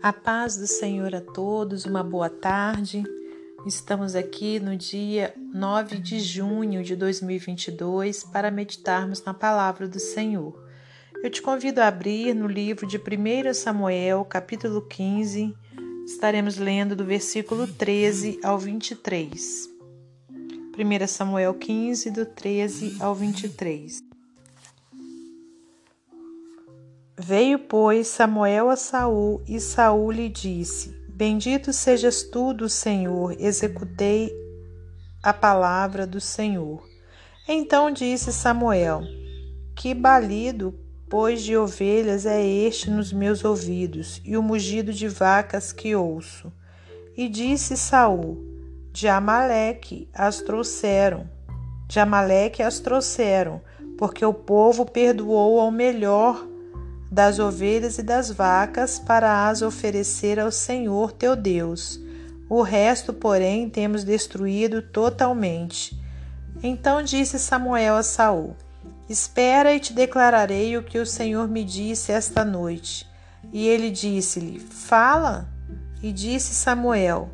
A paz do Senhor a todos, uma boa tarde. Estamos aqui no dia 9 de junho de 2022 para meditarmos na palavra do Senhor. Eu te convido a abrir no livro de 1 Samuel, capítulo 15. Estaremos lendo do versículo 13 ao 23. 1 Samuel 15, do 13 ao 23. Veio, pois, Samuel a Saul, e Saul lhe disse: Bendito sejas tu do Senhor, executei a palavra do Senhor. Então disse Samuel: Que balido, pois, de ovelhas é este nos meus ouvidos, e o mugido de vacas que ouço. E disse Saul: De Amaleque as trouxeram. De Amaleque as trouxeram, porque o povo perdoou ao melhor das ovelhas e das vacas para as oferecer ao Senhor teu Deus. O resto, porém, temos destruído totalmente. Então disse Samuel a Saul: Espera e te declararei o que o Senhor me disse esta noite. E ele disse-lhe: Fala. E disse Samuel: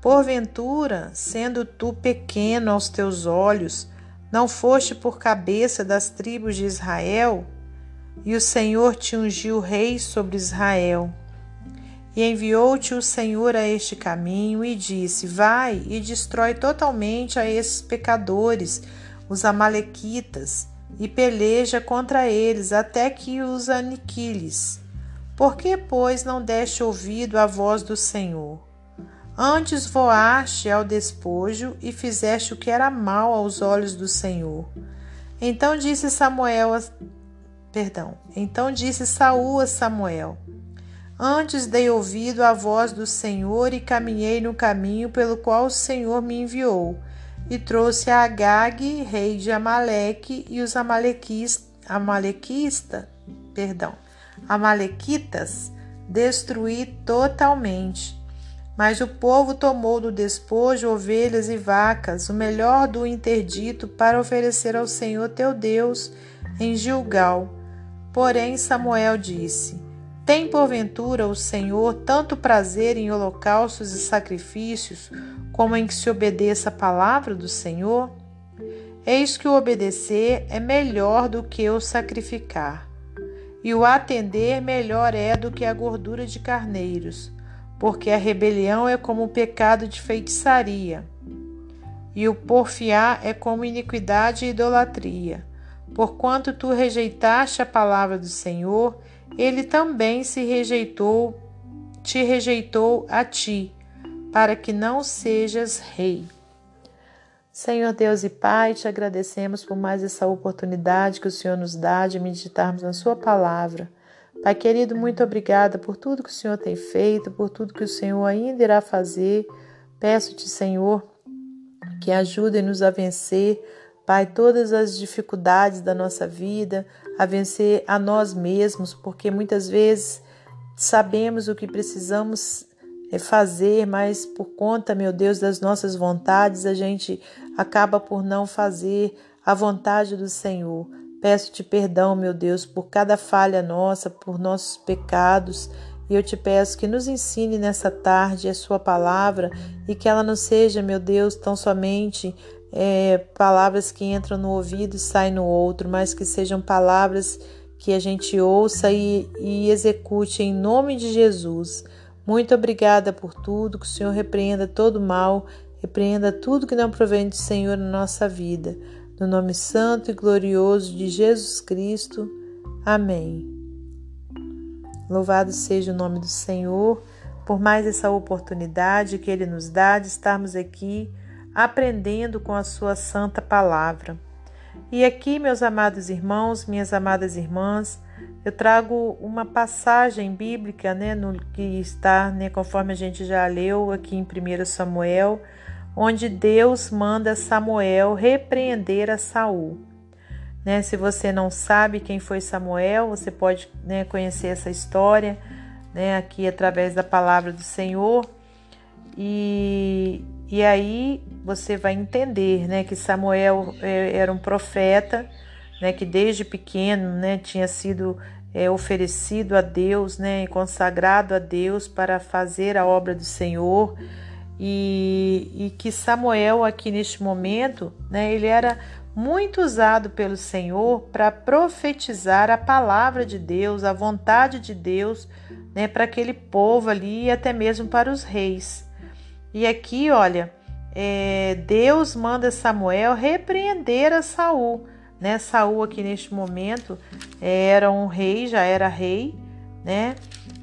Porventura, sendo tu pequeno aos teus olhos, não foste por cabeça das tribos de Israel? E o Senhor te ungiu rei sobre Israel. E enviou-te o Senhor a este caminho e disse: Vai e destrói totalmente a esses pecadores, os Amalequitas, e peleja contra eles até que os aniquiles. Por que, pois, não deste ouvido à voz do Senhor? Antes voaste ao despojo e fizeste o que era mal aos olhos do Senhor. Então disse Samuel Perdão. Então disse Saul a Samuel: Antes dei ouvido à voz do Senhor e caminhei no caminho pelo qual o Senhor me enviou, e trouxe a Agag, rei de Amaleque, e os amalequista, amalequista, perdão, amalequitas, destruí totalmente. Mas o povo tomou do despojo ovelhas e vacas, o melhor do interdito, para oferecer ao Senhor teu Deus em Gilgal Porém, Samuel disse: Tem porventura o Senhor tanto prazer em holocaustos e sacrifícios, como em que se obedeça a palavra do Senhor? Eis que o obedecer é melhor do que o sacrificar, e o atender melhor é do que a gordura de carneiros, porque a rebelião é como o pecado de feitiçaria, e o porfiar é como iniquidade e idolatria. Porquanto tu rejeitaste a palavra do Senhor, ele também se rejeitou, te rejeitou a ti, para que não sejas rei. Senhor Deus e Pai, te agradecemos por mais essa oportunidade que o Senhor nos dá de meditarmos na Sua palavra. Pai querido, muito obrigada por tudo que o Senhor tem feito, por tudo que o Senhor ainda irá fazer. Peço-te, Senhor, que ajude-nos a vencer Pai, todas as dificuldades da nossa vida, a vencer a nós mesmos, porque muitas vezes sabemos o que precisamos eh, fazer, mas por conta, meu Deus, das nossas vontades, a gente acaba por não fazer a vontade do Senhor. Peço-te perdão, meu Deus, por cada falha nossa, por nossos pecados. E eu te peço que nos ensine nessa tarde a Sua palavra e que ela não seja, meu Deus, tão somente é, palavras que entram no ouvido e saem no outro, mas que sejam palavras que a gente ouça e, e execute em nome de Jesus. Muito obrigada por tudo, que o Senhor repreenda todo mal, repreenda tudo que não provém do Senhor na nossa vida. No nome santo e glorioso de Jesus Cristo. Amém. Louvado seja o nome do Senhor por mais essa oportunidade que Ele nos dá de estarmos aqui aprendendo com a sua santa palavra. E aqui, meus amados irmãos, minhas amadas irmãs, eu trago uma passagem bíblica, né, no que está, né, conforme a gente já leu aqui em 1 Samuel, onde Deus manda Samuel repreender a Saul. Né, se você não sabe quem foi Samuel, você pode né, conhecer essa história né, aqui através da palavra do Senhor. E, e aí você vai entender, né, que Samuel é, era um profeta, né, que desde pequeno, né, tinha sido é, oferecido a Deus, né, consagrado a Deus para fazer a obra do Senhor. E, e que Samuel aqui neste momento, né, ele era muito usado pelo Senhor para profetizar a palavra de Deus, a vontade de Deus, né, para aquele povo ali e até mesmo para os reis. E aqui, olha, é, Deus manda Samuel repreender a Saul. Né? Saul aqui neste momento era um rei, já era rei, né?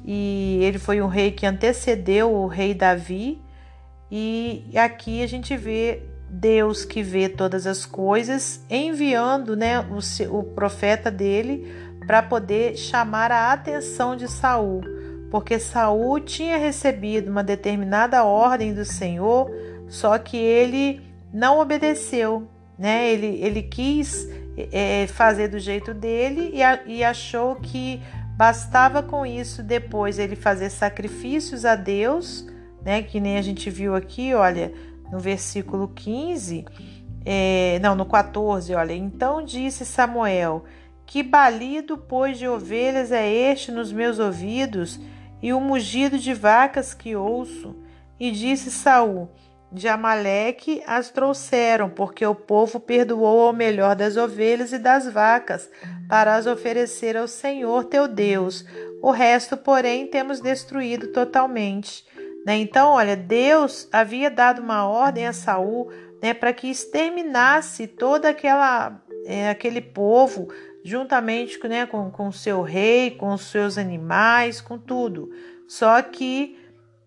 E ele foi um rei que antecedeu o rei Davi. E aqui a gente vê Deus que vê todas as coisas, enviando né, o, o profeta dele para poder chamar a atenção de Saul, porque Saul tinha recebido uma determinada ordem do Senhor só que ele não obedeceu, né? Ele, ele quis é, fazer do jeito dele e, a, e achou que bastava com isso depois ele fazer sacrifícios a Deus, né? Que nem a gente viu aqui, olha, no versículo 15, é, não, no 14, olha. Então disse Samuel: Que balido, pois, de ovelhas é este nos meus ouvidos, e o mugido de vacas que ouço? E disse Saul: de Amaleque as trouxeram, porque o povo perdoou ao melhor das ovelhas e das vacas, para as oferecer ao Senhor teu Deus. O resto, porém, temos destruído totalmente. Né? Então, olha, Deus havia dado uma ordem a Saul né, para que exterminasse todo aquela, é, aquele povo, juntamente né, com, o seu rei, com os seus animais, com tudo. Só que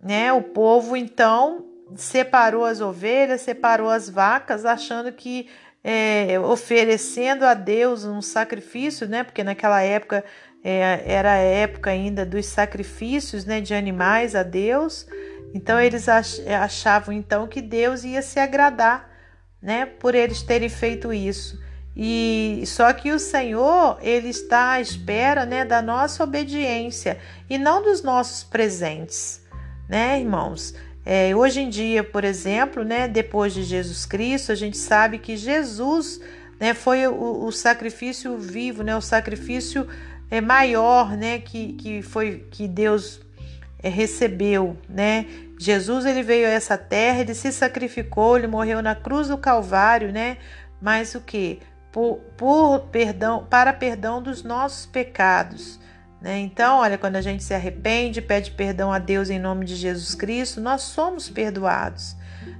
né, o povo, então, separou as ovelhas, separou as vacas, achando que é, oferecendo a Deus um sacrifício, né? Porque naquela época é, era a época ainda dos sacrifícios, né, de animais a Deus. Então eles achavam então que Deus ia se agradar, né, por eles terem feito isso. E só que o Senhor, ele está à espera, né, da nossa obediência e não dos nossos presentes, né, irmãos? É, hoje em dia, por exemplo, né, depois de Jesus Cristo, a gente sabe que Jesus né, foi o, o sacrifício vivo, né, o sacrifício é, maior né, que, que, foi, que Deus é, recebeu. Né? Jesus ele veio a essa terra, ele se sacrificou, ele morreu na cruz do Calvário, né? mas o que? Por, por perdão, para perdão dos nossos pecados. Né? Então, olha, quando a gente se arrepende, pede perdão a Deus em nome de Jesus Cristo, nós somos perdoados.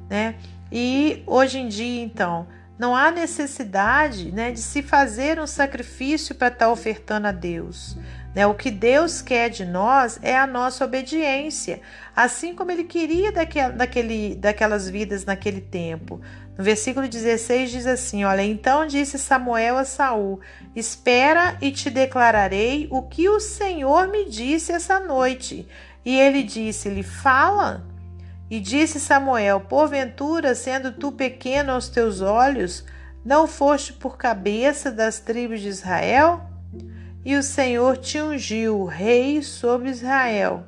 Né? E hoje em dia, então, não há necessidade né, de se fazer um sacrifício para estar ofertando a Deus. Né? O que Deus quer de nós é a nossa obediência, assim como Ele queria daquele, daquelas vidas naquele tempo. No versículo 16 diz assim: Olha, então disse Samuel a Saul: Espera e te declararei o que o Senhor me disse essa noite. E ele disse-lhe: Fala. E disse Samuel: Porventura, sendo tu pequeno aos teus olhos, não foste por cabeça das tribos de Israel? E o Senhor te ungiu rei sobre Israel.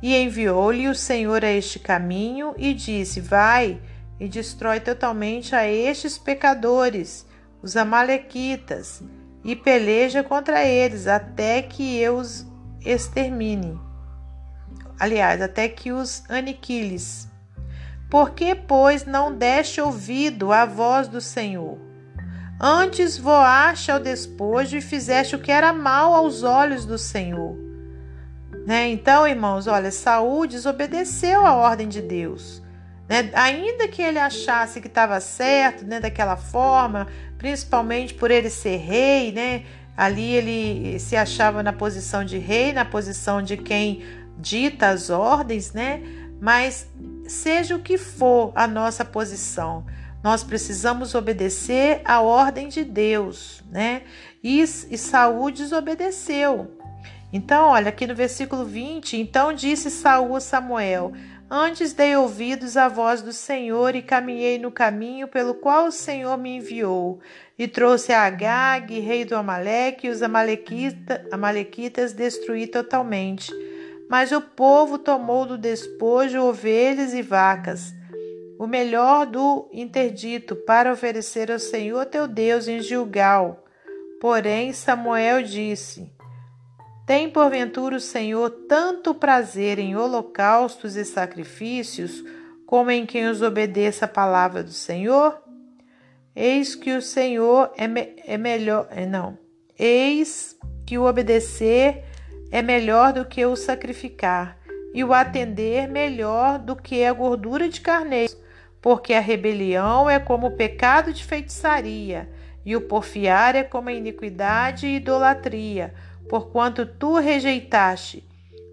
E enviou-lhe o Senhor a este caminho e disse: Vai e destrói totalmente a estes pecadores, os Amalequitas, e peleja contra eles até que eu os extermine. Aliás, até que os aniquiles. Por que, pois, não deste ouvido à voz do Senhor? Antes voaste ao despojo e fizeste o que era mal aos olhos do Senhor. Né? Então, irmãos, olha, Saul desobedeceu a ordem de Deus. Né? Ainda que ele achasse que estava certo, né, daquela forma, principalmente por ele ser rei, né? Ali ele se achava na posição de rei, na posição de quem dita as ordens, né? Mas seja o que for a nossa posição, nós precisamos obedecer à ordem de Deus, né? E, e Saul desobedeceu. Então, olha aqui no versículo 20, então disse Saul a Samuel: Antes dei ouvidos à voz do Senhor e caminhei no caminho pelo qual o Senhor me enviou. E trouxe a Agag, rei do Amaleque, e os amalequita, amalequitas destruí totalmente. Mas o povo tomou do despojo ovelhas e vacas, o melhor do interdito, para oferecer ao Senhor teu Deus em Gilgal. Porém, Samuel disse: Tem porventura o Senhor tanto prazer em holocaustos e sacrifícios, como em quem os obedeça a palavra do Senhor? Eis que o Senhor é, me é melhor. É, não. Eis que o obedecer é melhor do que o sacrificar, e o atender melhor do que a gordura de carneiro, porque a rebelião é como o pecado de feitiçaria, e o porfiar é como a iniquidade e idolatria porquanto tu rejeitaste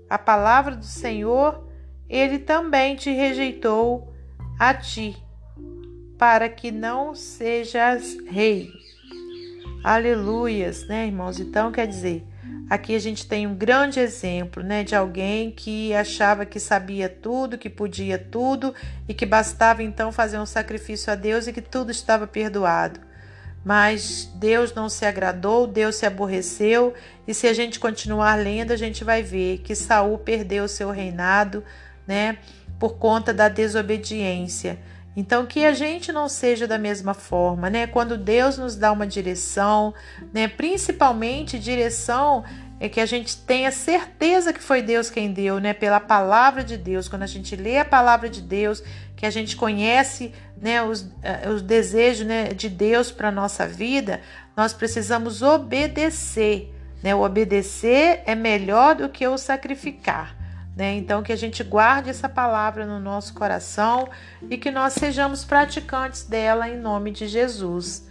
a palavra do Senhor, ele também te rejeitou a ti, para que não sejas rei. Aleluias, né, irmãos? Então, quer dizer, aqui a gente tem um grande exemplo, né, de alguém que achava que sabia tudo, que podia tudo e que bastava então fazer um sacrifício a Deus e que tudo estava perdoado mas Deus não se agradou, Deus se aborreceu, e se a gente continuar lendo, a gente vai ver que Saul perdeu seu reinado, né, por conta da desobediência. Então que a gente não seja da mesma forma, né? Quando Deus nos dá uma direção, né, principalmente direção é que a gente tenha certeza que foi Deus quem deu, né? Pela palavra de Deus. Quando a gente lê a palavra de Deus, que a gente conhece né, os, eh, os desejos né, de Deus para nossa vida, nós precisamos obedecer. Né? O obedecer é melhor do que o sacrificar. Né? Então, que a gente guarde essa palavra no nosso coração e que nós sejamos praticantes dela em nome de Jesus.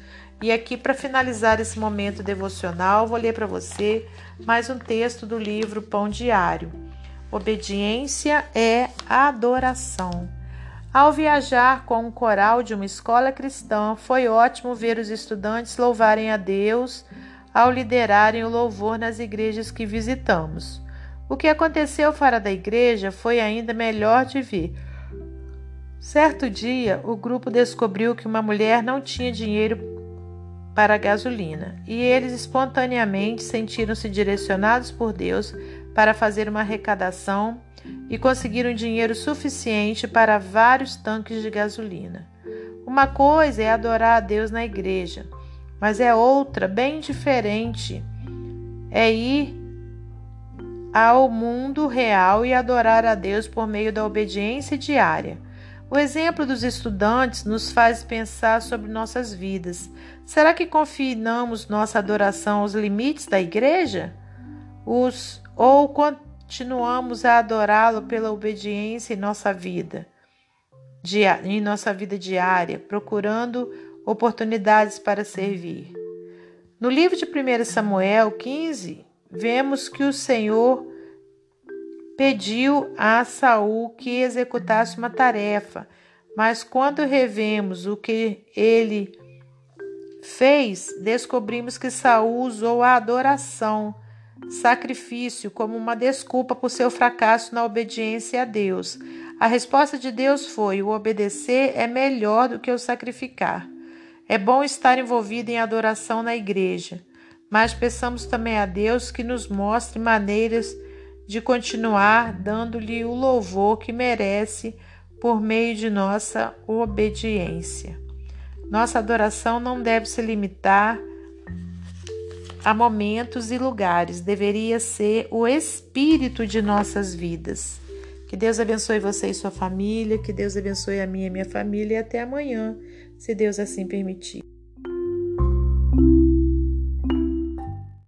E aqui, para finalizar esse momento devocional, vou ler para você mais um texto do livro Pão Diário. Obediência é adoração. Ao viajar com um coral de uma escola cristã, foi ótimo ver os estudantes louvarem a Deus ao liderarem o louvor nas igrejas que visitamos. O que aconteceu fora da igreja foi ainda melhor de ver. Certo dia, o grupo descobriu que uma mulher não tinha dinheiro para a gasolina, e eles espontaneamente sentiram-se direcionados por Deus para fazer uma arrecadação e conseguiram dinheiro suficiente para vários tanques de gasolina. Uma coisa é adorar a Deus na igreja, mas é outra, bem diferente, é ir ao mundo real e adorar a Deus por meio da obediência diária. O exemplo dos estudantes nos faz pensar sobre nossas vidas. Será que confinamos nossa adoração aos limites da igreja? Os, ou continuamos a adorá-lo pela obediência em nossa vida, em nossa vida diária, procurando oportunidades para servir? No livro de 1 Samuel 15, vemos que o Senhor pediu a Saul que executasse uma tarefa, mas quando revemos o que ele fez, descobrimos que Saul usou a adoração, sacrifício como uma desculpa por seu fracasso na obediência a Deus. A resposta de Deus foi: o obedecer é melhor do que o sacrificar. É bom estar envolvido em adoração na igreja, mas peçamos também a Deus que nos mostre maneiras de continuar dando-lhe o louvor que merece por meio de nossa obediência. Nossa adoração não deve se limitar a momentos e lugares, deveria ser o espírito de nossas vidas. Que Deus abençoe você e sua família, que Deus abençoe a minha e minha família e até amanhã, se Deus assim permitir.